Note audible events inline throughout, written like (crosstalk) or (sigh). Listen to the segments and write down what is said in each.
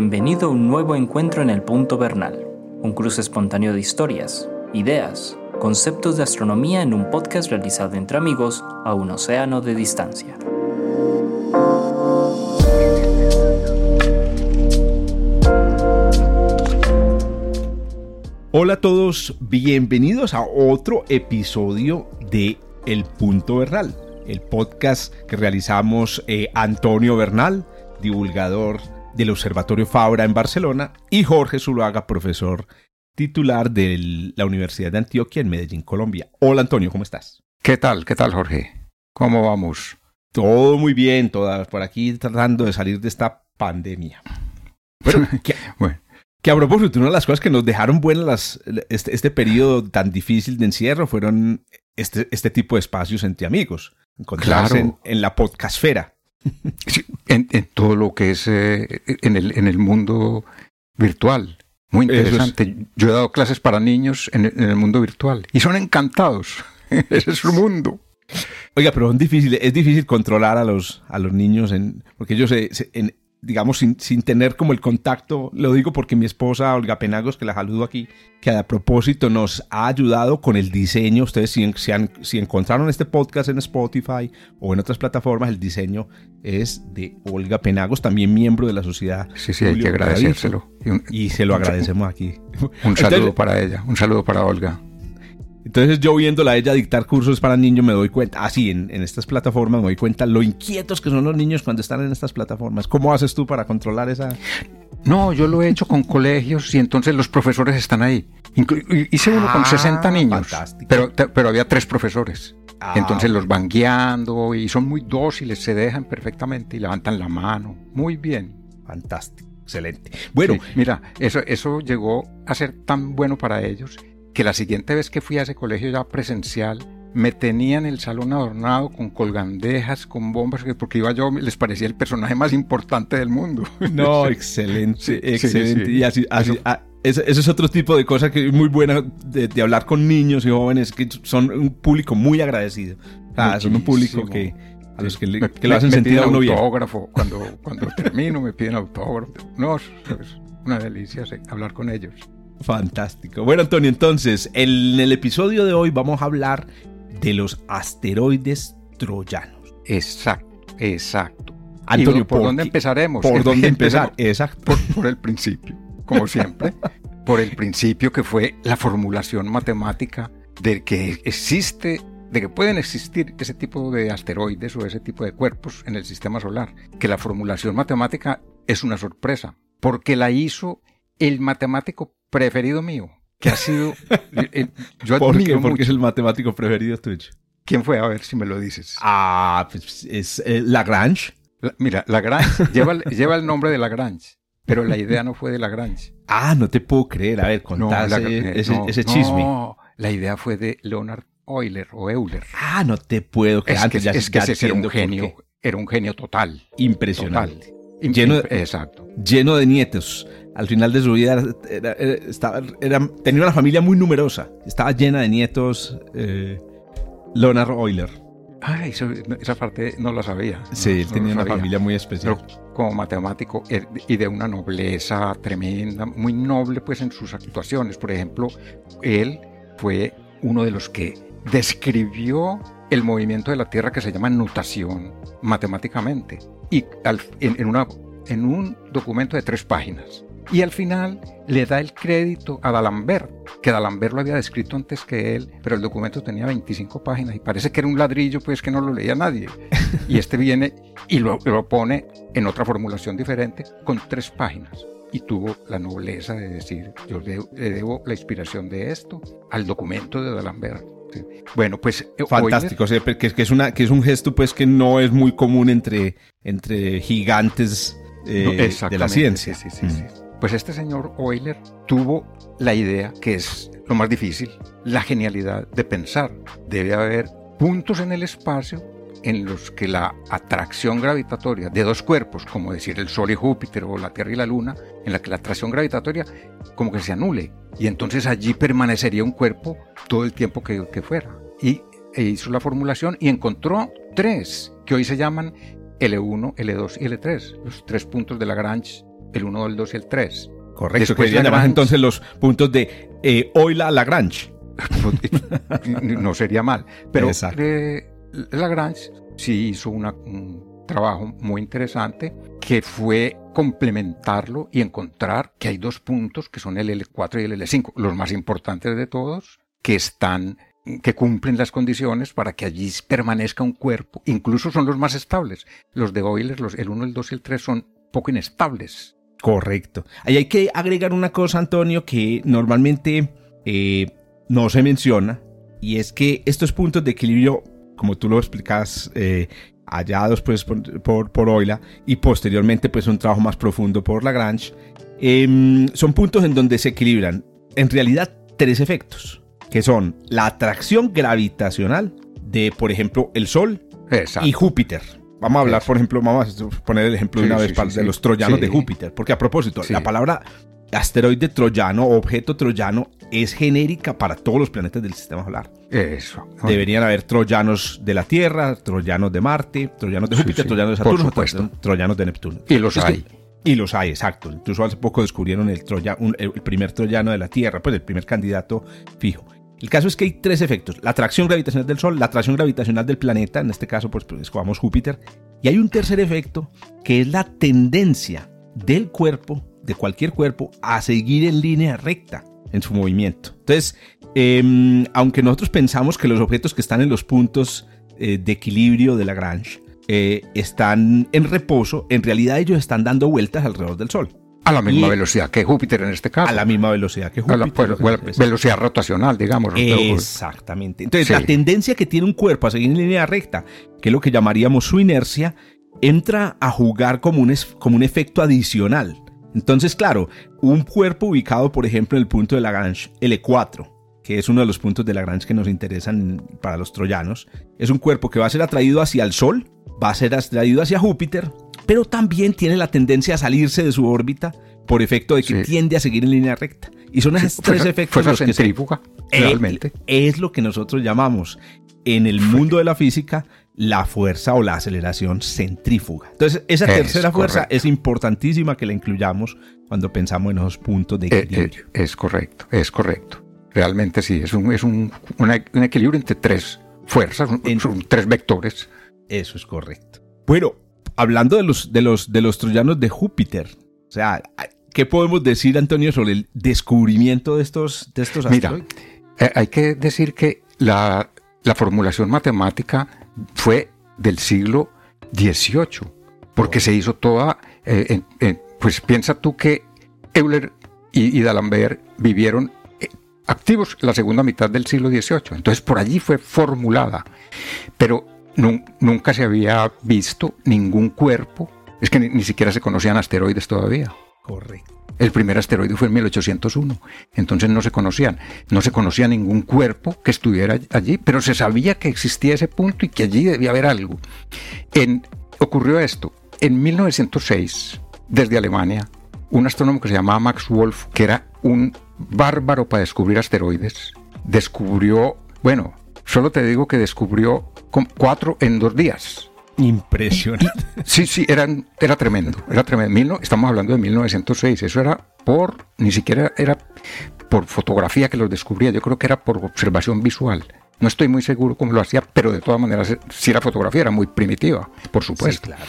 Bienvenido a un nuevo encuentro en el Punto Bernal, un cruce espontáneo de historias, ideas, conceptos de astronomía en un podcast realizado entre amigos a un océano de distancia. Hola a todos, bienvenidos a otro episodio de El Punto Bernal, el podcast que realizamos eh, Antonio Bernal, divulgador del Observatorio Fabra en Barcelona, y Jorge Zuluaga, profesor titular de la Universidad de Antioquia en Medellín, Colombia. Hola Antonio, ¿cómo estás? ¿Qué tal? ¿Qué tal Jorge? ¿Cómo vamos? Todo muy bien, todas por aquí tratando de salir de esta pandemia. (laughs) Bueno, que, bueno. que a propósito, una de las cosas que nos dejaron buenas las, este, este periodo tan difícil de encierro fueron este, este tipo de espacios entre amigos, encontrarse Claro. en, en la podcastfera. Sí, en, en todo lo que es eh, en, el, en el mundo virtual. Muy es. interesante. Yo he dado clases para niños en, en el mundo virtual y son encantados. (laughs) Ese es su mundo. Oiga, pero es difícil, es difícil controlar a los, a los niños, en, porque ellos, se- se- en- digamos, sin, sin tener como el contacto, lo digo porque mi esposa Olga Penagos, que la saludo aquí, que a propósito nos ha ayudado con el diseño. Ustedes si, si, han- si encontraron este podcast en Spotify o en otras plataformas, el diseño es de Olga Penagos, también miembro de la sociedad. Sí, sí, hay Julio que agradecérselo. Y un, Y se lo (laughs) agradecemos aquí. un saludo Entonces- para ella, un saludo para Olga. Entonces yo viéndola a ella dictar cursos para niños me doy cuenta, así en, en estas plataformas me doy cuenta lo inquietos que son los niños cuando están en estas plataformas. ¿Cómo haces tú para controlar esa? No, yo lo he hecho con colegios y entonces los profesores están ahí. Inclu- Hice uno Ah, con 60 niños, fantástico. pero, pero había tres profesores. Ah, Entonces los van guiando y son muy dóciles, se dejan perfectamente y levantan la mano. Muy bien. Fantástico, excelente. Bueno, Sí, mira, eso, eso llegó a ser tan bueno para ellos que la siguiente vez que fui a ese colegio ya presencial, me tenían el salón adornado con colgandejas, con bombas, que- porque iba yo, les parecía el personaje más importante del mundo. (laughs) no, excelente, Sí, excelente. sí. Y así, así- Eso- ah, ese es otro tipo de cosa que es muy buena de, de hablar con niños y jóvenes que son un público muy agradecido. Son un público que a los que, le, Me- que lo me- hacen me sentir a uno bien. autógrafo. Cuando, cuando termino me piden autógrafo. No, es una delicia hablar con ellos. Fantástico. Bueno, Antonio, entonces, en el episodio de hoy vamos a hablar de los asteroides troyanos. Exacto, exacto. Antonio, ¿Y ¿por, dónde empezaremos? ¿Por dónde empezar? Exacto. Por, por el principio, como siempre. (laughs) por el principio que fue la formulación matemática de que existe, de que pueden existir ese tipo de asteroides o ese tipo de cuerpos en el sistema solar. Que la formulación matemática es una sorpresa, porque la hizo el matemático preferido mío, que ha sido... (laughs) el- yo ¿Por qué? Porque es el matemático preferido tuyo. ¿Quién fue? A ver si me lo dices. Ah, pues es eh, Lagrange. La- mira, Lagrange (laughs) lleva, el- lleva el nombre de Lagrange, pero la idea no fue de Lagrange. Ah, no te puedo creer. A ver, contá la- ese, eh, ese- no, ese no, chisme. la idea fue de Leonard Euler o Euler. Ah, no te puedo creer. Es que, Antes ya, es que ya ese era un genio, era un genio total. Impresionante. Total. Lleno de- Exacto. Lleno de nietos. Al final de su vida era- era- estaba- era- tenía una familia muy numerosa. Estaba llena de nietos. eh, Leonard Euler. Ah, eso- esa parte no la sabía. Sí, No, él tenía una familia muy especial. Pero como matemático er- y de una nobleza tremenda, muy noble pues en sus actuaciones. Por ejemplo, él fue uno de los que describió el movimiento de la Tierra que se llama nutación matemáticamente y al- en, en una, en un documento de tres páginas. Y al final le da el crédito a D'Alembert, que D'Alembert lo había descrito antes que él, pero el documento tenía 25 páginas y parece que era un ladrillo pues que no lo leía nadie. Y este viene y lo, lo pone en otra formulación diferente con tres páginas. Y tuvo la nobleza de decir, yo le, le debo la inspiración de esto al documento de D'Alembert. Sí. Bueno, pues... eh, Fantástico, que, es- que es una, que es un gesto pues que no es muy común entre, entre gigantes eh, No, de la ciencia. sí, sí, sí, Mm. Pues este señor Euler tuvo la idea, que es lo más difícil, la genialidad de pensar. Debe haber puntos en el espacio en los que la atracción gravitatoria de dos cuerpos, como decir el Sol y Júpiter o la Tierra y la Luna, en la que la atracción gravitatoria como que se anule. Y entonces allí permanecería un cuerpo todo el tiempo que, que fuera. Y e hizo la formulación y encontró tres, que hoy se llaman L1, L2 y L3, los tres puntos de Lagrange el 1, el 2 y el 3. Correcto, Después que llamar entonces los puntos de eh, Euler-Lagrange. (laughs) no sería mal. Pero eh, Lagrange sí hizo un trabajo muy interesante que fue complementarlo y encontrar que hay dos puntos que son el L4 y el L5, los más importantes de todos, que están que cumplen las condiciones para que allí permanezca un cuerpo, incluso son los más estables. Los de Euler, los, el 1, el 2 y el 3 son poco inestables. Correcto. Ahí hay que agregar una cosa, Antonio, que normalmente eh, no se menciona, y es que estos puntos de equilibrio, como tú lo explicas, eh, hallados pues, por, por, Euler y posteriormente pues un trabajo más profundo por Lagrange, em, son puntos en donde se equilibran en realidad tres efectos, que son la atracción gravitacional de, por ejemplo, el Sol y Júpiter. Vamos a hablar, por ejemplo, vamos a poner el ejemplo de una vez de los troyanos de Júpiter, porque a propósito, la palabra asteroide troyano objeto troyano es genérica para todos los planetas del sistema solar. Eso. Deberían haber troyanos de la Tierra, troyanos de Marte, troyanos de Júpiter, troyanos de Saturno, troyanos de Neptuno. Y los hay. y los hay, exacto. Incluso hace poco descubrieron el, troya, el primer troyano de la Tierra, pues el primer candidato fijo. El caso es que hay tres efectos. La atracción gravitacional del Sol, la atracción gravitacional del planeta, en este caso pues, pues escogamos Júpiter. Y hay un tercer efecto que es la tendencia del cuerpo, de cualquier cuerpo, a seguir en línea recta en su movimiento. Entonces, em, aunque nosotros pensamos que los objetos que están en los puntos eh, de equilibrio de Lagrange eh, están en reposo, en realidad ellos están dando vueltas alrededor del Sol. A la misma velocidad que Júpiter en este caso. A la misma velocidad que Júpiter. Pues, velocidad rotacional, digamos. Exactamente. Entonces, la eh. tendencia que tiene un cuerpo a seguir en línea recta, que es lo que llamaríamos su inercia, entra a jugar como un, como un efecto adicional. Entonces, claro, un cuerpo ubicado, por ejemplo, en el punto de Lagrange, L4, que es uno de los puntos de Lagrange que nos interesan para los troyanos, es un cuerpo que va a ser atraído hacia el Sol, va a ser atraído hacia Júpiter, pero también tiene la tendencia a salirse de su órbita por efecto de que tiende a seguir en línea recta. Y son esos tres efectos los que centrífuga, eh, realmente. Es lo que nosotros llamamos en el mundo de la física la fuerza o la aceleración centrífuga. Entonces, esa tercera fuerza es importantísima que la incluyamos cuando pensamos en esos puntos de eh, eh, equilibrio. es correcto, es correcto. Realmente sí, es un, es un, equilibrio entre tres fuerzas, son tres vectores. Eso es correcto. Bueno, hablando de los, de los, de los troyanos de Júpiter, o sea, ¿qué podemos decir, Antonio, sobre el descubrimiento de estos, de estos asteroides? Mira, eh, hay que decir que la, la formulación matemática fue del siglo XVIII, porque se hizo toda, eh, pues piensa tú que Euler y, y D'Alembert vivieron eh, activos la segunda mitad del siglo XVIII, entonces por allí fue formulada, pero nunca se había visto ningún cuerpo. Es que ni, siquiera se conocían asteroides todavía. Correcto. El primer asteroide fue en 1801, entonces no se conocían, no se conocía ningún cuerpo que estuviera allí, pero se sabía que existía ese punto y que allí debía haber algo. En, ocurrió esto, en 1906, desde Alemania, un astrónomo que se llamaba Max Wolf, que era un bárbaro para descubrir asteroides, descubrió, bueno, solo te digo que descubrió cuatro en dos días. Impresionante. (laughs) Sí, sí, eran, era tremendo, era tremendo. estamos hablando de 1906, eso era por, ni siquiera era por fotografía que los descubría, yo creo que era por observación visual. No estoy muy seguro cómo lo hacía, pero de todas maneras, si era fotografía, era muy primitiva, por supuesto. claro.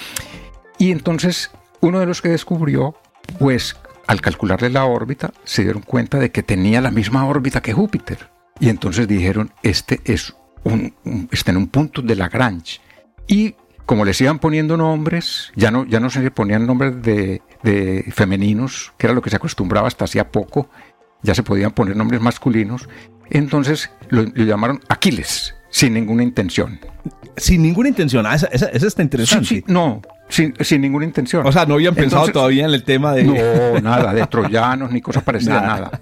Y entonces, uno de los que descubrió, pues al calcularle la órbita, se dieron cuenta de que tenía la misma órbita que Júpiter. Y entonces dijeron, este es un, está en un punto de Lagrange. Y como les iban poniendo nombres, ya no, ya no se ponían nombres de, femeninos, que era lo que se acostumbraba hasta hacía poco, ya se podían poner nombres masculinos, entonces lo, llamaron Aquiles, sin ninguna intención. Sin ninguna intención, ah, esa, está interesante. no, sin, ninguna intención. O sea, no habían pensado todavía en el tema de... No, nada, de troyanos ni cosa parecida, nada.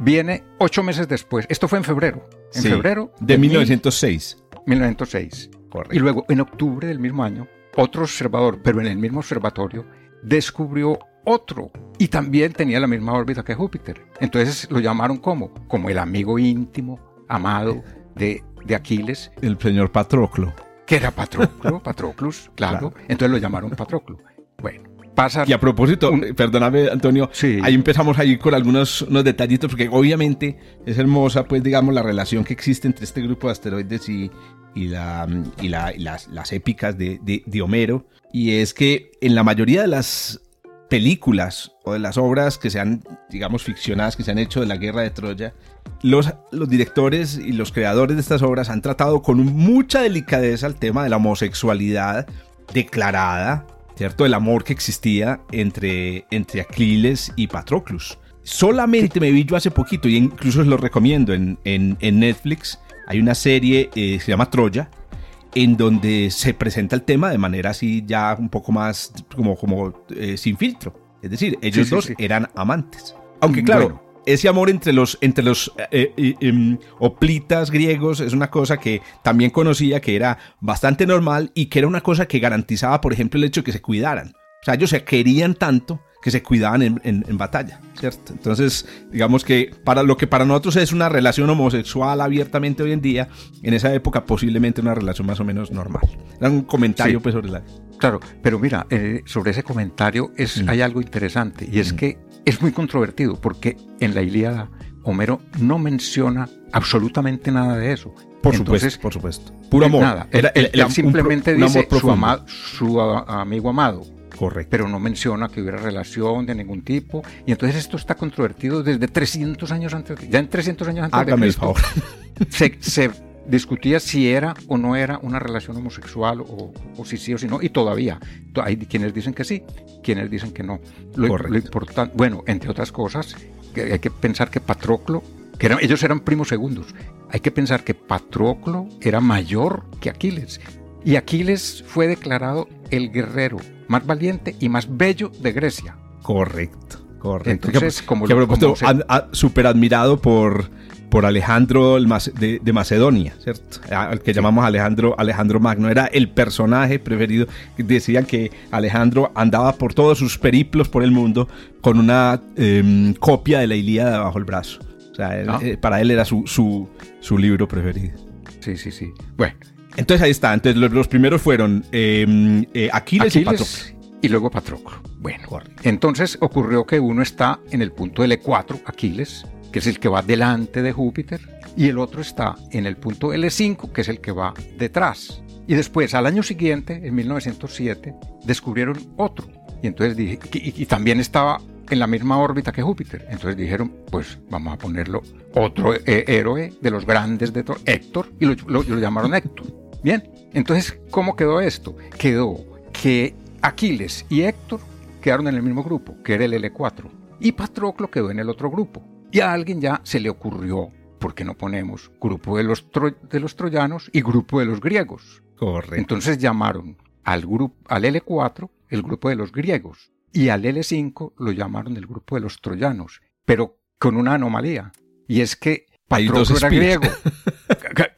Viene ocho meses después, esto fue en febrero, en febrero de, 1906. 1906. Y luego, en octubre del mismo año, otro observador, pero en el mismo observatorio, descubrió otro y también tenía la misma órbita que Júpiter. Entonces lo llamaron como, como el amigo íntimo, amado de, de Aquiles. El señor Patroclo. Que era Patroclo, (laughs) Patroclus, claro. Entonces lo llamaron Patroclo. Bueno, pasa... Y a propósito, perdóname Antonio, ahí empezamos a ir con algunos unos detallitos, porque obviamente es hermosa, pues digamos, la relación que existe entre este grupo de asteroides y, y, la, y, las, las, épicas de, de, Homero. Y es que en la mayoría de las películas o de las obras que se han, digamos, ficcionadas, que se han hecho de la guerra de Troya, los, los directores y los creadores de estas obras han tratado con mucha delicadeza el tema de la homosexualidad declarada, ¿cierto? El amor que existía entre, entre Aquiles y Patroclus. Solamente me vi yo hace poquito, y incluso os lo recomiendo en, en, en Netflix, hay una serie eh, se llama Troya, en donde se presenta el tema de manera así ya un poco más como, como eh, sin filtro. Es decir, ellos dos eran amantes. Aunque claro, ese amor entre los, entre los eh, em, oplitas griegos es una cosa que también conocía que era bastante normal y que era una cosa que garantizaba, por ejemplo, el hecho de que se cuidaran. O sea, ellos se querían tanto que se cuidaban en, batalla, ¿cierto? Entonces, digamos que para lo que para nosotros es una relación homosexual abiertamente hoy en día, en esa época posiblemente una relación más o menos normal. Era un comentario pues sobre la... Claro, pero mira, eh, sobre ese comentario es, hay algo interesante y es que es muy controvertido porque en la Ilíada Homero no menciona absolutamente nada de eso. Por supuesto, por supuesto. Puro amor. Nada, él, simplemente dice su amigo amado Correcto. Pero no menciona que hubiera relación de ningún tipo. Y entonces esto está controvertido desde 300 años antes. Ya en 300 años antes Hágame de el favor. Se, se, discutía si era o no era una relación homosexual o, o, si sí o si no. Y todavía hay quienes dicen que sí, quienes dicen que no. Lo, lo importante, bueno, entre otras cosas, que hay que pensar que Patroclo, que eran, ellos eran primos segundos. Hay que pensar que Patroclo era mayor que Aquiles. Y Aquiles fue declarado el guerrero más valiente y más bello de Grecia. Correcto, correcto. Entonces, como, que super admirado por, por Alejandro de, de, Macedonia, ¿cierto? Al que llamamos Alejandro, Alejandro Magno. Era el personaje preferido. Decían que Alejandro andaba por todos sus periplos por el mundo con una em, copia de la Ilíada bajo el brazo. O sea, ah. eh, para él era su, su, su libro preferido. Sí, sí, sí. Bueno, entonces ahí está. Entonces los, primeros fueron em, eh, Aquiles, y Patroclo. Y luego Patroclo. Bueno, entonces ocurrió que uno está en el punto L4, Aquiles, que es el que va delante de Júpiter, y el otro está en el punto L5, que es el que va detrás. Y después, al año siguiente, en 1907, descubrieron otro. Y entonces dije, y, también estaba en la misma órbita que Júpiter. Entonces dijeron, pues vamos a ponerlo otro eh, héroe de los grandes de Héctor, y lo llamaron Héctor. Bien, entonces, ¿cómo quedó esto? Quedó que Aquiles y Héctor quedaron en el mismo grupo, que era el L4, y Patroclo quedó en el otro grupo. Y a alguien ya se le ocurrió, ¿por qué no ponemos grupo de los, de los troyanos y grupo de los griegos? Correcto. Entonces llamaron al, grupo, al L4 el grupo de los griegos y al L5 lo llamaron el grupo de los troyanos, pero con una anomalía. Y es que Patroclo era griego.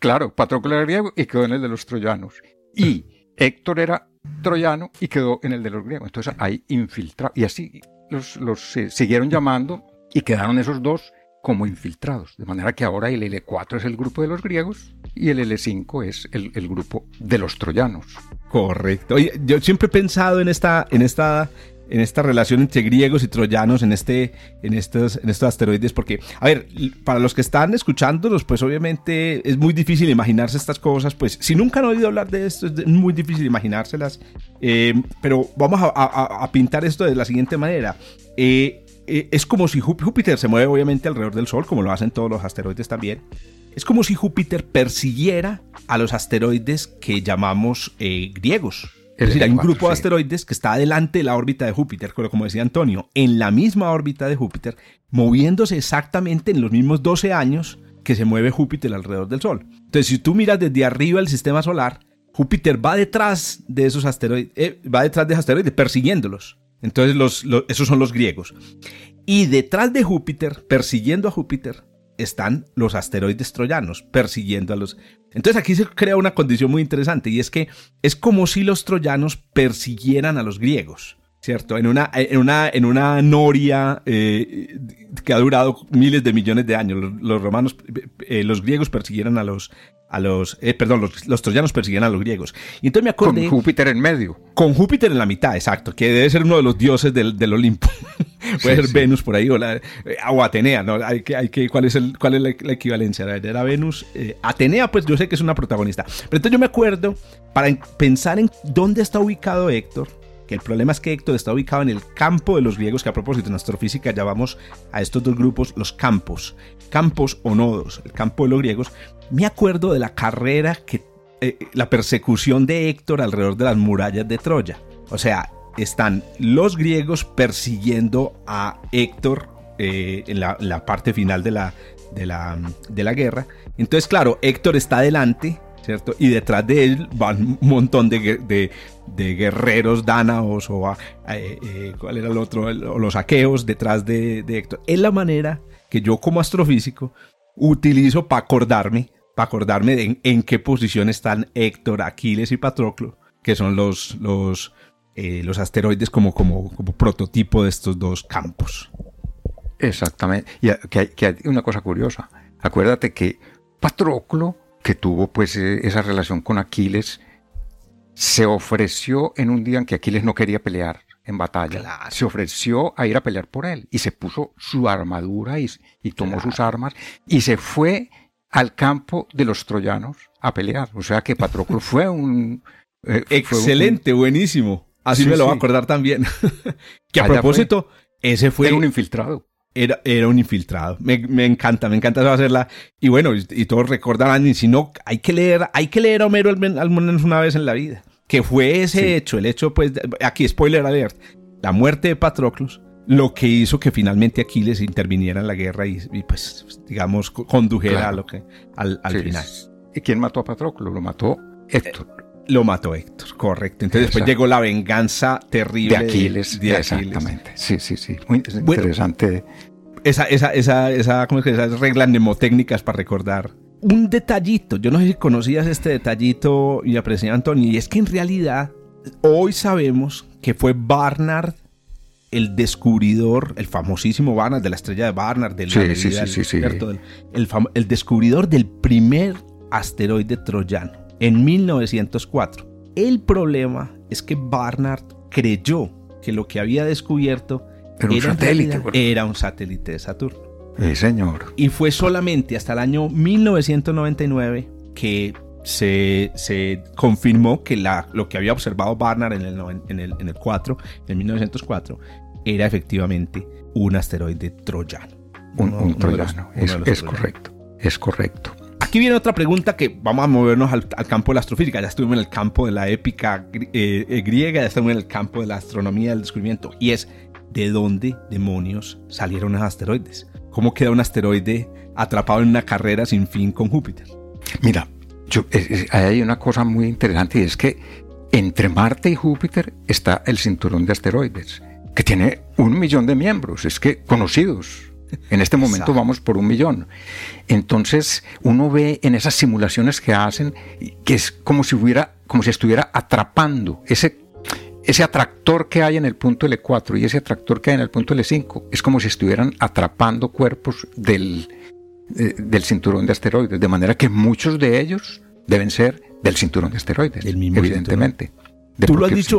claro, Patroclo era griego y quedó en el de los troyanos. Y Héctor era troyano y quedó en el de los griegos. Entonces hay infiltrados. Y así los, los siguieron llamando y quedaron esos dos como infiltrados. De manera que ahora el L4 es el grupo de los griegos y el L5 es el, el grupo de los troyanos. Correcto. Oye, yo siempre he pensado en esta, en esta en esta relación entre griegos y troyanos en, este, en, estos, en estos asteroides, porque, a ver, para los que están escuchándolos, pues obviamente es muy difícil imaginarse estas cosas, pues si nunca han oído hablar de esto, es muy difícil imaginárselas, eh, pero vamos a, pintar esto de la siguiente manera. Eh, eh, es como si Júpiter se mueve obviamente alrededor del Sol, como lo hacen todos los asteroides también. Es como si Júpiter persiguiera a los asteroides que llamamos griegos. Es decir, hay un grupo de asteroides que está delante de la órbita de Júpiter, pero como decía Antonio, en la misma órbita de Júpiter, moviéndose exactamente en los mismos 12 años que se mueve Júpiter alrededor del Sol. Entonces, si tú miras desde arriba el sistema solar, Júpiter va detrás de esos asteroides, eh, va detrás de esos asteroides persiguiéndolos. Entonces, los, esos son los griegos. Y detrás de Júpiter, persiguiendo a Júpiter, están los asteroides troyanos persiguiendo a los... Entonces aquí se crea una condición muy interesante y es que es como si los troyanos persiguieran a los griegos. ¿Cierto? En una, en una, en una noria eh, que ha durado miles de millones de años. Los, romanos, eh, los griegos persiguieron a los, a los, eh, perdón, los, troyanos persiguieron a los griegos. Y entonces me acordé... Con Júpiter en medio. Con Júpiter en la mitad, exacto, que debe ser uno de los dioses del, del Olimpo. (laughs) Puede ser Venus por ahí o, la, o Atenea, ¿no? Hay que, hay que, ¿cuál, es el, ¿Cuál es la, equivalencia? Era Venus. Atenea, pues yo sé que es una protagonista. Pero entonces yo me acuerdo, para pensar en dónde está ubicado Héctor, que el problema es que Héctor está ubicado en el campo de los griegos, que a propósito en astrofísica llamamos a estos dos grupos los campos, campos o nodos, el campo de los griegos. Me acuerdo de la carrera que, eh, la persecución de Héctor alrededor de las murallas de Troya. O sea, están los griegos persiguiendo a Héctor eh, en, la, parte final de la, de la, de la guerra. Entonces, claro, Héctor está adelante, ¿cierto? Y detrás de él van un montón de, de guerreros dánaos o eh, eh, cuál era el otro, o los aqueos detrás de, Héctor. Es la manera que yo como astrofísico utilizo para acordarme, para acordarme de en, qué posición están Héctor, Aquiles y Patroclo, que son los, los, eh, los asteroides como, como, como prototipo de estos dos campos. Exactamente. Y que hay, que hay una cosa curiosa. Acuérdate que Patroclo, que tuvo pues esa relación con Aquiles, se ofreció en un día en que Aquiles no quería pelear en batalla. Se ofreció a ir a pelear por él y se puso su armadura y, tomó sus armas y se fue al campo de los troyanos a pelear. O sea que Patroclo (laughs) fue un... Eh, Excelente, buenísimo. Así me lo voy a acordar también. (laughs) que a propósito, ese fue... Era un infiltrado. Era, era, un infiltrado. Me, me, encanta, me encanta hacerla. Y bueno, y, todos recordarán, y si no, hay que leer, hay que leer a Homero al menos una vez en la vida que fue ese hecho, el hecho, pues, aquí spoiler alert, la muerte de Patroclus, lo que hizo que finalmente Aquiles interviniera en la guerra y, pues, digamos, condujera a lo que, al, final. ¿Y quién mató a Patroclus? Lo mató Héctor. Eh, lo mató Héctor, correcto. Entonces después llegó la venganza terrible de Aquiles. Exactamente. Sí, sí, sí. Muy interesante. Esa, esa, esa, esa, ¿cómo es que esas reglas mnemotécnicas para recordar. Un detallito, yo no sé si conocías este detallito y aprecié Antonio, y es que en realidad hoy sabemos que fue Barnard el descubridor, el famosísimo Barnard de la estrella de Barnard, del, sí, sí, sí, el, el, descubridor del primer asteroide troyano en 1904. El problema es que Barnard creyó que lo que había descubierto era un satélite. Era un satélite de Saturno. Sí, señor. Y fue solamente hasta el año 1999 que se, se confirmó que la, lo que había observado Barnard en el, en el, en el 4, en 1904, era efectivamente un asteroide troyano. Un, troyano, es, correcto, es correcto. Aquí viene otra pregunta que vamos a movernos al, campo de la astrofísica. Ya estuvimos en el campo de la épica eh, eh, griega, ya estamos en el campo de la astronomía del descubrimiento. Y es, ¿de dónde demonios salieron los asteroides? ¿Cómo queda un asteroide atrapado en una carrera sin fin con Júpiter? Mira, yo, hay una cosa muy interesante y es que entre Marte y Júpiter está el cinturón de asteroides, que tiene un millón de miembros, es que conocidos. En este momento vamos por un millón. Entonces uno ve en esas simulaciones que hacen que es como si hubiera, como si estuviera atrapando ese ese atractor que hay en el punto L4 y ese atractor que hay en el punto L5 es como si estuvieran atrapando cuerpos del, eh, del cinturón de asteroides, de manera que muchos de ellos deben ser del cinturón de asteroides, evidentemente. tú, lo has dicho,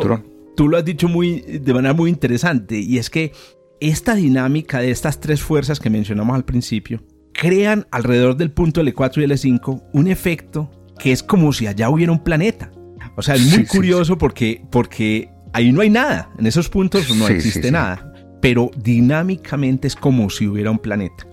tú lo has dicho muy, de manera muy interesante y es que esta dinámica de estas tres fuerzas que mencionamos al principio crean alrededor del punto L4 y L5 un efecto que es como si allá hubiera un planeta. O sea, es muy curioso porque, porque ahí no hay nada. En esos puntos no existe nada. Pero dinámicamente es como si hubiera un planeta.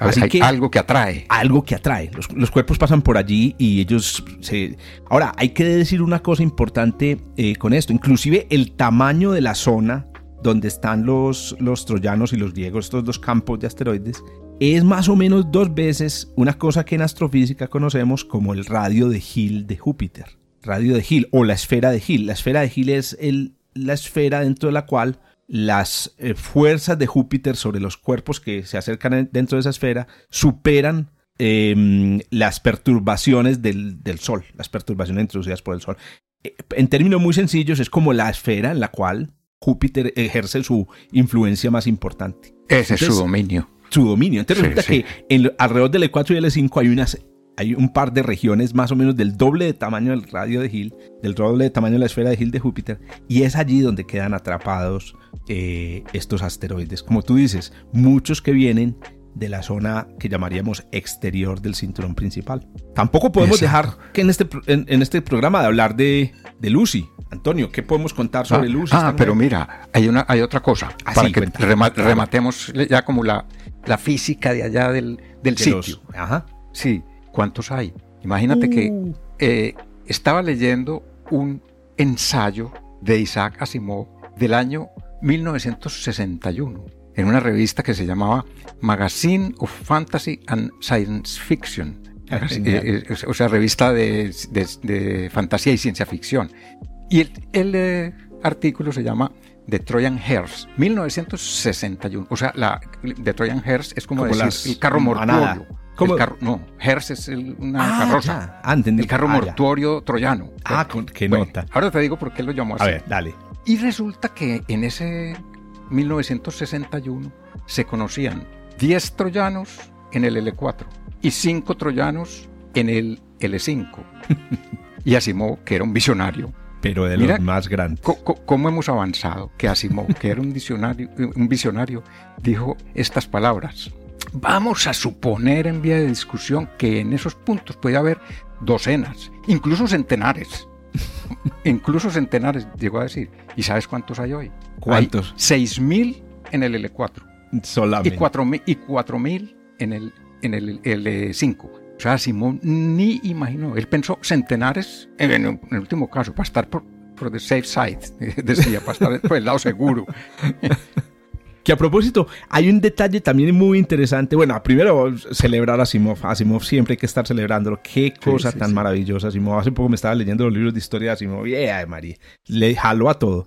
Así que, algo que atrae. Algo que atrae. Los, cuerpos pasan por allí y ellos se... Ahora, hay que decir una cosa importante eh, con esto. Inclusive el tamaño de la zona donde están los, los troyanos y los griegos, estos dos campos de asteroides, es más o menos dos veces una cosa que en astrofísica conocemos como el radio de Hill de Júpiter. Radio de Hill o la esfera de Hill. La esfera de Hill es el, la esfera dentro de la cual las eh, fuerzas de Júpiter sobre los cuerpos que se acercan dentro de esa esfera superan em, las perturbaciones del, Sol, las perturbaciones introducidas por el Sol. Eh, en términos muy sencillos, es como la esfera en la cual Júpiter ejerce su influencia más importante. Ese es su dominio. Su dominio. Entonces resulta que en, alrededor del E4 y del E5 hay unas hay un par de regiones más o menos del doble de tamaño del radio de Hill, del doble de tamaño de la esfera de Hill de Júpiter, y es allí donde quedan atrapados eh, estos asteroides. Como tú dices, muchos que vienen de la zona que llamaríamos exterior del cinturón principal. Tampoco podemos dejar que en este, en, este programa de hablar de, de, Lucy. Antonio, ¿qué podemos contar sobre ah, Lucy? Ah, pero mira, hay, una, hay otra cosa. Ah, para que rematemos ya como la, la física de allá del, del sitio. Ajá. Sí, ¿Cuántos hay? Imagínate que uh. eh, estaba leyendo un ensayo de Isaac Asimov del año 1961 en una revista que se llamaba Magazine of Fantasy and Science Fiction. Ah, eh, eh, o sea, revista de, fantasía y ciencia ficción. Y el, artículo se llama The Trojan Hearse, 1961. O sea, la, The Trojan Hearse es como, decir el carro mortuorio no, Hers es una ah, carroza. Ah, el carro ah, mortuorio troyano. Ah, qué nota. Ahora te digo por qué lo llamó así. A ver, dale. Y resulta que en ese 1961 se conocían 10 troyanos en el L4 y 5 troyanos en el L5. (laughs) y Asimov, que era un visionario. Pero de los más grandes. ¿Cómo hemos avanzado? Que Asimov, que era un visionario, un visionario, dijo estas palabras. Vamos a suponer en vía de discusión que en esos puntos puede haber docenas, incluso centenares. (laughs) incluso centenares, llegó a decir. ¿Y sabes cuántos hay hoy? ¿Cuántos? 6.000 en el L4. Solamente. Y 4.000 en el, en el L5. O sea, Simón ni imaginó. Él pensó centenares, en, el último caso, para estar por, por the safe side, (laughs) decía, para estar por el lado seguro. (laughs) Que a propósito, hay un detalle también muy interesante. Bueno, primero celebrar a Asimov. Asimov siempre hay que estar celebrándolo. Qué cosa tan maravillosa Asimov. Hace poco me estaba leyendo los libros de historia de Asimov. Yeah, María. Le jaló a todo.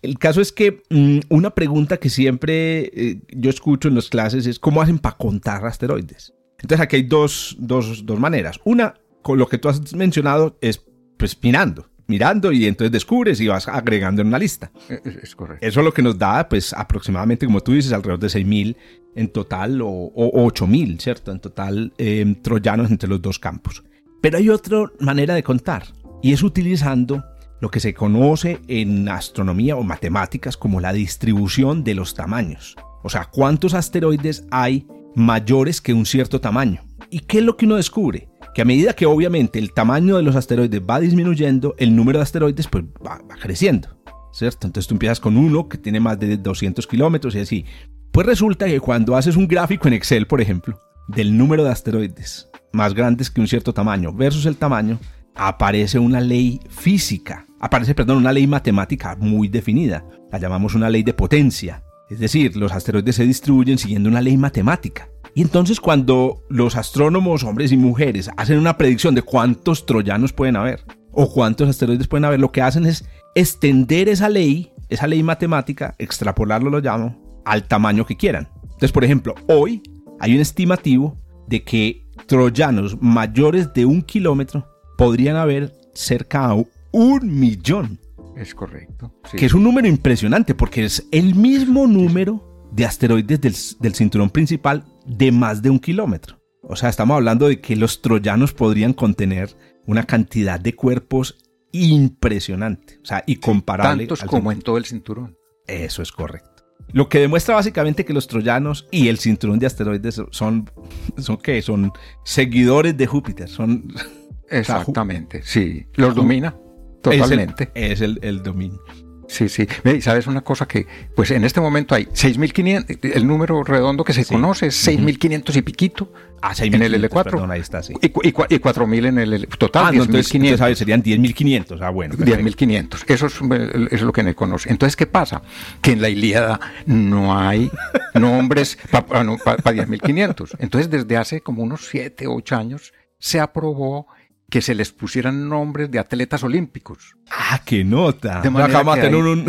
El caso es que mm, una pregunta que siempre eh, yo escucho en las clases es cómo hacen para contar asteroides. Entonces aquí hay dos, dos, dos maneras. Una, con lo que tú has mencionado, es pues mirando mirando y entonces descubres y vas agregando en una lista. E, e, es, correcto. Eso es lo que nos da, pues aproximadamente, como tú dices, alrededor de 6.000 en total o, o 8.000, ¿cierto? En total eh, troyanos entre los dos campos. Pero hay otra manera de contar y es utilizando lo que se conoce en astronomía o matemáticas como la distribución de los tamaños. O sea, cuántos asteroides hay mayores que un cierto tamaño. ¿Y qué es lo que uno descubre? Que a medida que obviamente el tamaño de los asteroides va disminuyendo, el número de asteroides pues va, creciendo, ¿cierto? Entonces tú empiezas con uno que tiene más de 200 kilómetros y así. Pues resulta que cuando haces un gráfico en Excel, por ejemplo, del número de asteroides más grandes que un cierto tamaño versus el tamaño, aparece una ley física, aparece, perdón, una ley matemática muy definida. La llamamos una ley de potencia. Es decir, los asteroides se distribuyen siguiendo una ley matemática. Y entonces cuando los astrónomos, hombres y mujeres, hacen una predicción de cuántos troyanos pueden haber o cuántos asteroides pueden haber, lo que hacen es extender esa ley, esa ley matemática, extrapolarlo lo llamo, al tamaño que quieran. Entonces, por ejemplo, hoy hay un estimativo de que troyanos mayores de un kilómetro podrían haber cerca a un millón. Es correcto. Que es un número impresionante porque es el mismo número de asteroides del, del cinturón principal de más de un kilómetro. O sea, estamos hablando de que los troyanos podrían contener una cantidad de cuerpos impresionante, o sea, y comparable. Tantos como en todo el cinturón. Eso es correcto. Lo que demuestra básicamente que los troyanos y el cinturón de asteroides son, son ¿qué? Son seguidores de Júpiter, son... (laughs) Exactamente, sí, los domina totalmente. Es el, el dominio. Sí, sí. ¿Sabes una cosa que, pues en este momento hay 6.500, el número redondo que se conoce es 6.500 y piquito ah, en el L4. Perdón, ahí está, sí. Y, y, y 4.000 en el total. Ah, no, entonces, entonces, serían 10.500. Ah, bueno. 10.500. Eso es, eso es lo que me conoce. Entonces, ¿qué pasa? Que en la Ilíada no hay nombres (laughs) para pa, no, pa, pa 10.500. Entonces, desde hace como unos 7, 8 años se aprobó que se les pusieran nombres de atletas olímpicos. Ah, qué nota. De manera tener un,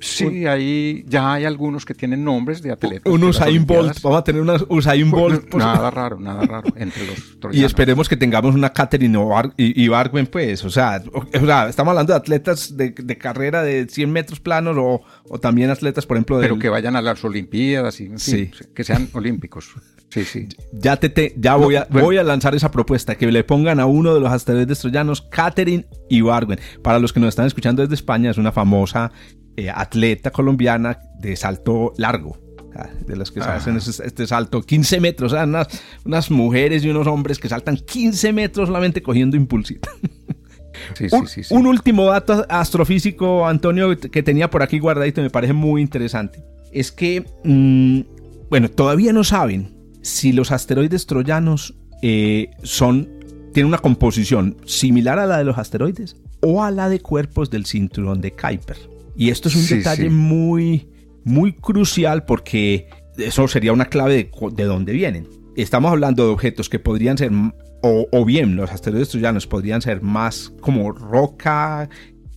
Sí, ahí ya hay algunos que tienen nombres de atletas. Un Usain Bolt, vamos a tener una Usain Bolt. Pues, nada raro, nada raro entre los troyanos. (laughs) Y esperemos que tengamos una Catherine y Barguen, pues, o sea, o, sea, estamos hablando de atletas de, de, carrera de 100 metros planos o, o también atletas, por ejemplo, de... Pero que vayan a las Olimpiadas y sí. que sean olímpicos. Sí, sí. (laughs) Ya, te, ya voy, a, voy a lanzar esa propuesta, que le pongan a uno de los asteroides troyanos Catherine Ibargüen. Para los que nos están escuchando desde España, es una famosa eh, atleta colombiana de salto largo. De las que se hacen este salto 15 metros, unas, unas, mujeres y unos hombres que saltan 15 metros solamente cogiendo impulsito. (laughs) Sí, un, sí, sí, un, último dato astrofísico, Antonio, que tenía por aquí guardadito, me parece muy interesante. Es que, mm, bueno, todavía no saben si los asteroides troyanos eh, son, tienen una composición similar a la de los asteroides o a la de cuerpos del cinturón de Kuiper. Y esto es un detalle muy, muy crucial porque eso sería una clave de, de dónde vienen. Estamos hablando de objetos que podrían ser, o, o bien los asteroides troyanos podrían ser más como roca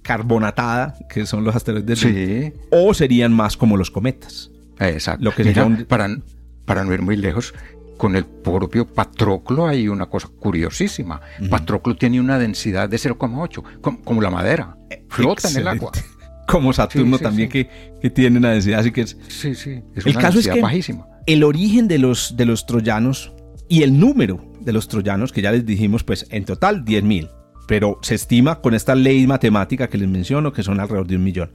carbonatada, que son los asteroides, sí. o serían más como los cometas. Exacto. Lo que Mira, un... para, para no ir muy lejos, con el propio Patroclo hay una cosa curiosísima. Patroclo tiene una densidad de 0,8, como, la madera. Flota en el agua. Como Saturno también, Que, que, tiene una densidad así que es. Sí, sí. Es el caso es que bajísima. el origen de los, de los troyanos y el número de los troyanos, que ya les dijimos, pues en total 10.000. Pero se estima con esta ley matemática que les menciono que son alrededor de un millón.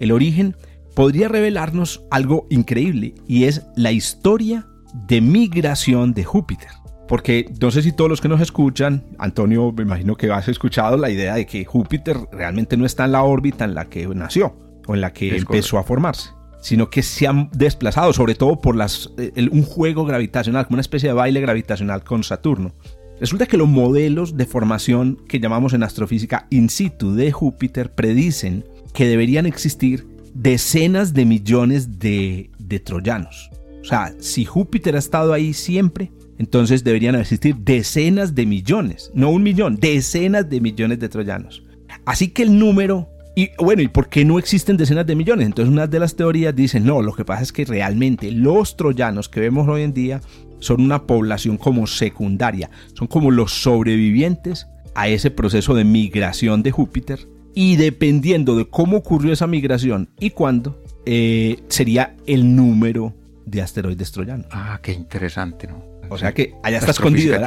El origen podría revelarnos algo increíble y es la historia de migración de Júpiter. Porque no sé si todos los que nos escuchan, Antonio, me imagino que has escuchado la idea de que Júpiter realmente no está en la órbita en la que nació o en la que empezó a formarse, sino que se han desplazado, sobre todo por las, un juego gravitacional, como una especie de baile gravitacional con Saturno. Resulta que los modelos de formación que llamamos en astrofísica in situ de Júpiter predicen que deberían existir decenas de millones de, troyanos. O sea, si Júpiter ha estado ahí siempre, entonces deberían existir decenas de millones, no un millón, decenas de millones de troyanos. Así que el número, y bueno, ¿y por qué no existen decenas de millones? Entonces una de las teorías dice, no, lo que pasa es que realmente los troyanos que vemos hoy en día son una población como secundaria, son como los sobrevivientes a ese proceso de migración de Júpiter y dependiendo de cómo ocurrió esa migración y cuándo, eh, sería el número de asteroides troyanos. Ah, qué interesante, ¿no? O sea que allá está escondido.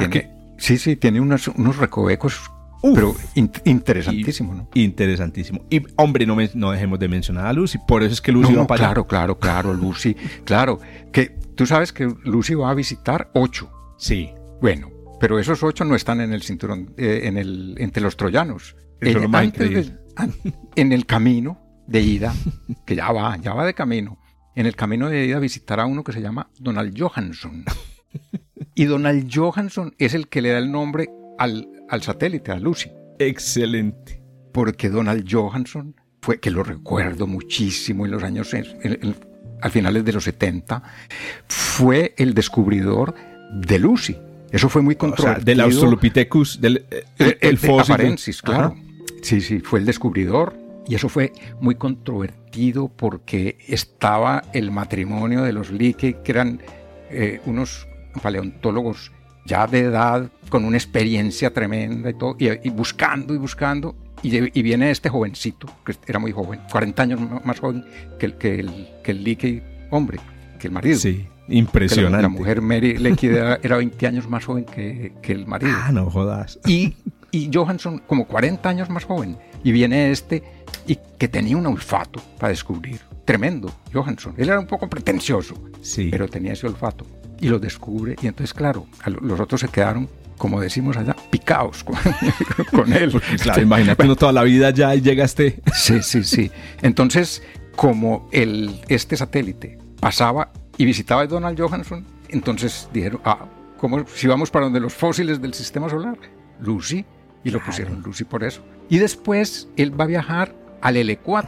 Sí, sí, tiene unos, unos recovecos, pero interesantísimo, ¿no? Interesantísimo. Y hombre, no, no dejemos de mencionar a Lucy, por eso es que Lucy va para Claro, claro, claro, Lucy, claro. Que tú sabes que Lucy va a visitar ocho. Sí. Bueno, pero esos ocho no están en el cinturón, eh, en el, entre los troyanos en el camino de ida, que ya va, ya va de camino, en el camino de ida visitará a uno que se llama Donald Johansson. Y Donald Johansson es el que le da el nombre al, al satélite, a Lucy. Excelente. Porque Donald Johansson fue, que lo recuerdo muchísimo en los años, al finales de los 70, fue el descubridor de Lucy. Eso fue muy controvertido. del Australopithecus, del eh, el, el, fósil. claro. Sí, sí, fue el descubridor y eso fue muy controvertido porque estaba el matrimonio de los Leakey, que eran eh, unos paleontólogos ya de edad, con una experiencia tremenda y todo, y, buscando y buscando, y, viene este jovencito, que era muy joven, 40 años más joven que el, que el, que el hombre, que el marido. Sí. Impresionante. La, mujer Mary Leakey era, era, 20 años más joven que, que el marido. Ah, no jodas. Y y Johansson como 40 años más joven. Y viene este y que tenía un olfato para descubrir. Tremendo, Johansson. Él era un poco pretencioso, sí. pero tenía ese olfato. Y lo descubre y entonces, claro, los otros se quedaron como decimos allá, picaos con, (laughs) él. claro, imagínate uno toda la vida ya y llegaste. Sí, sí, sí. Entonces, como el, este satélite pasaba y visitaba a Donald Johansson, entonces dijeron, ah, como si vamos para donde los fósiles del sistema solar, Lucy, y lo pusieron Lucy por eso. Y después él va a viajar al L4,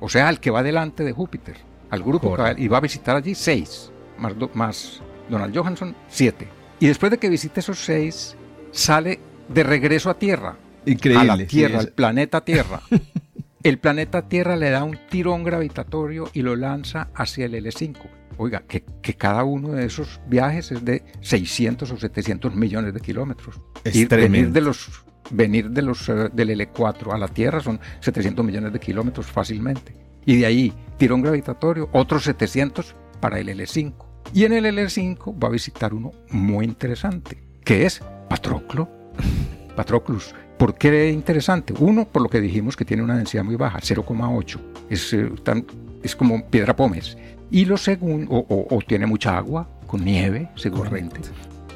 o sea, al que va delante de Júpiter, al grupo, y va a visitar allí seis, más, más Donald Johansson, siete. Y después de que visite esos seis, sale de regreso a Tierra. Increíble. A la Tierra, al planeta Tierra. (laughs) el planeta Tierra le da un tirón gravitatorio y lo lanza hacia el L5. Oiga, que, que cada uno de esos viajes es de 600 o 700 millones de kilómetros. Es Y venir de los venir de los eh, del L4 a la Tierra son 700 millones de kilómetros fácilmente. Y de ahí tirón gravitatorio, otros 700 para el L5. Y en el L5 va a visitar uno muy interesante, que es Patroclo. (laughs) Patroclus. ¿Por qué interesante? Uno, por lo que dijimos que tiene una densidad muy baja, 0,8. Es, eh, tan- es como piedra pómez. Y lo segundo, o, o- o tiene mucha agua, con nieve, seguramente.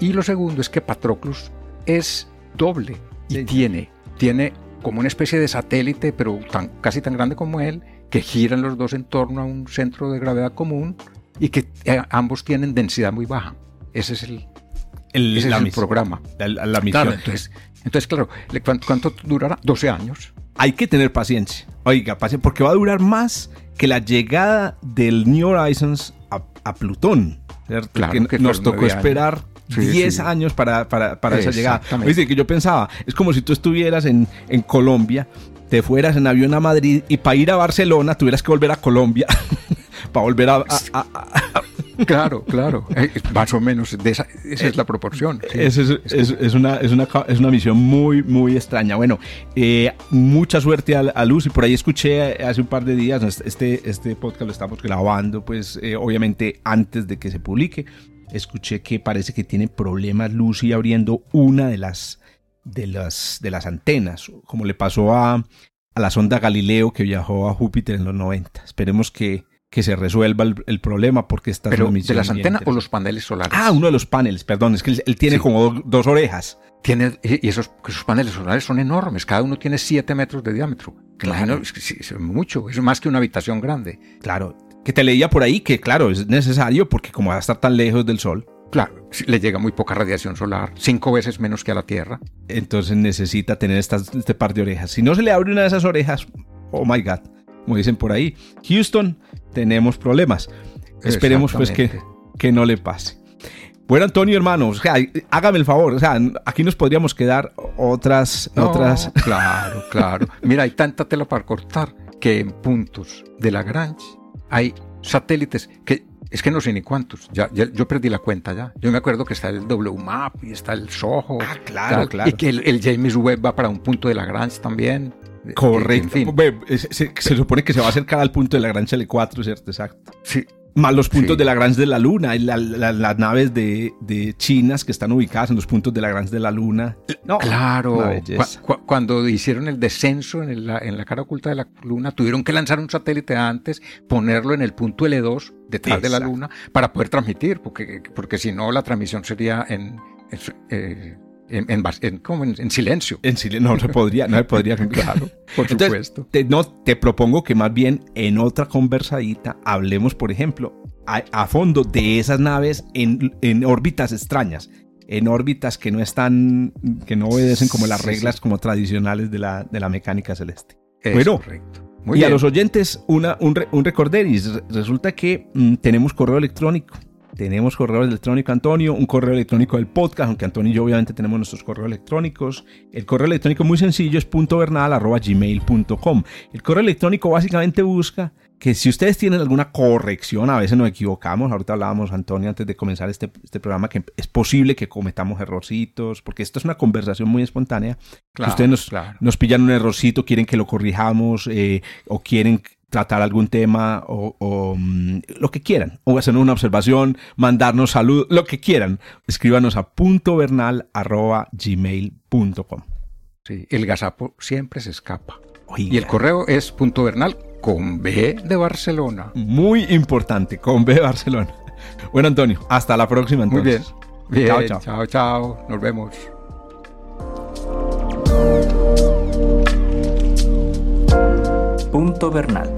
Y lo segundo es que Patroclus es doble y Sí. tiene, tiene como una especie de satélite, pero tan, casi tan grande como él, que giran los dos en torno a un centro de gravedad común y que eh, ambos tienen densidad muy baja. Ese es el, El- ese es la el misión. programa. La, la- misión. Claro, entonces, entonces claro, ¿cuánto, cuánto durará? 12 años. Hay que tener paciencia. Oiga, paciencia, porque va a durar más que la llegada del New Horizons a, a Plutón. ¿cierto? Claro, que que nos tocó esperar Sí, 10 sí. años para, para, para esa llegada. Oíste, que yo pensaba, es como si tú estuvieras en, en Colombia, te fueras en avión a Madrid y para ir a Barcelona tuvieras que volver a Colombia. (laughs) para volver a, a- a- a- (laughs) Claro, claro. Eh, más o menos, de esa, esa es la proporción. sí. Es, es- es- es una, es, una, es una misión muy, muy extraña. Bueno, eh, mucha suerte a, a Luz. Y por ahí escuché hace un par de días, este, este podcast lo estamos grabando, pues eh, obviamente antes de que se publique. Escuché que parece que tiene problemas Lucy abriendo una de las, de las, de las antenas, como le pasó a, a la sonda Galileo que viajó a Júpiter en los 90. Esperemos que, que se resuelva el, el problema porque esta es Pero de las antenas o los paneles solares. Ah, uno de los paneles, perdón, es que él, él tiene Sí. como do- dos orejas. Tiene, y esos, esos paneles solares son enormes, cada uno tiene 7 metros de diámetro. Claro. Es, mucho, es más que una habitación grande. Claro, que te leía por ahí que, claro, es necesario porque como va a estar tan lejos del Sol, Claro, le llega muy poca radiación solar, cinco veces menos que a la Tierra. entonces necesita tener estas, este par de orejas. Si no se le abre una de esas orejas, oh my God, como dicen por ahí, Houston, tenemos problemas. Esperemos pues que, que no le pase. Bueno, Antonio, hermano, o sea, hágame el favor, o sea, aquí nos podríamos quedar otras, No, otras. (laughs) Claro, claro. Mira, hay tanta tela para cortar que en puntos de Lagrange hay satélites que es que no sé ni cuántos. Ya, ya- yo perdí la cuenta ya. Yo me acuerdo que está el WMAP y está el SOHO. Ah, claro, tal, claro. Y que el, el James Webb va para un punto de Lagrange también. Correcto. En fin, Ve, se, se- se supone que se va a acercar al punto de la gran L4, ¿cierto? Exacto. sí, Más los puntos Sí. de Lagrange de la Luna, y la- la- las naves de, de chinas que están ubicadas en los puntos de Lagrange de la Luna. No, Claro. Cu- cu- cuando hicieron el descenso en, el- la, en la cara oculta de la Luna, tuvieron que lanzar un satélite antes, ponerlo en el punto L2 detrás de la. Luna para poder transmitir, porque, porque si no la transmisión sería en, en, eh, en- en bas- en- como en- en silencio. En no se podría, no se podría. (laughs) Claro, por Entonces, supuesto. te, no, te propongo que más bien en otra conversadita hablemos, por ejemplo, a, a fondo de esas naves en, en órbitas extrañas, en órbitas que no están, que no obedecen como las Sí, reglas sí. como tradicionales de la, de la mecánica celeste. Es bueno, correcto. Muy y a los oyentes, una, un, un recorderis. Re- Resulta que mm, tenemos correo electrónico. Tenemos correo electrónico, Antonio, un correo electrónico del podcast, aunque Antonio y yo obviamente tenemos nuestros correos electrónicos. El correo electrónico muy sencillo es puntovernal.gmail.com. El correo electrónico básicamente busca que si ustedes tienen alguna corrección, a veces nos equivocamos, ahorita hablábamos, Antonio, antes de comenzar este, este programa, que es posible que cometamos errorcitos, porque esto es una conversación muy espontánea. Claro, ustedes nos, claro. nos pillan un errorcito, quieren que lo corrijamos eh, o quieren tratar algún tema o, o, mm, lo que quieran, o hacer una observación, mandarnos salud, lo que quieran, escríbanos a puntovernal.gmail.com. Sí, el gazapo siempre se escapa. Oiga, Y el correo es punto vernal con B de Barcelona. muy importante, con B de Barcelona. Bueno, Antonio, hasta la próxima Muy bien. Chao, chao, chao. chao. Nos vemos. Punto Bernal,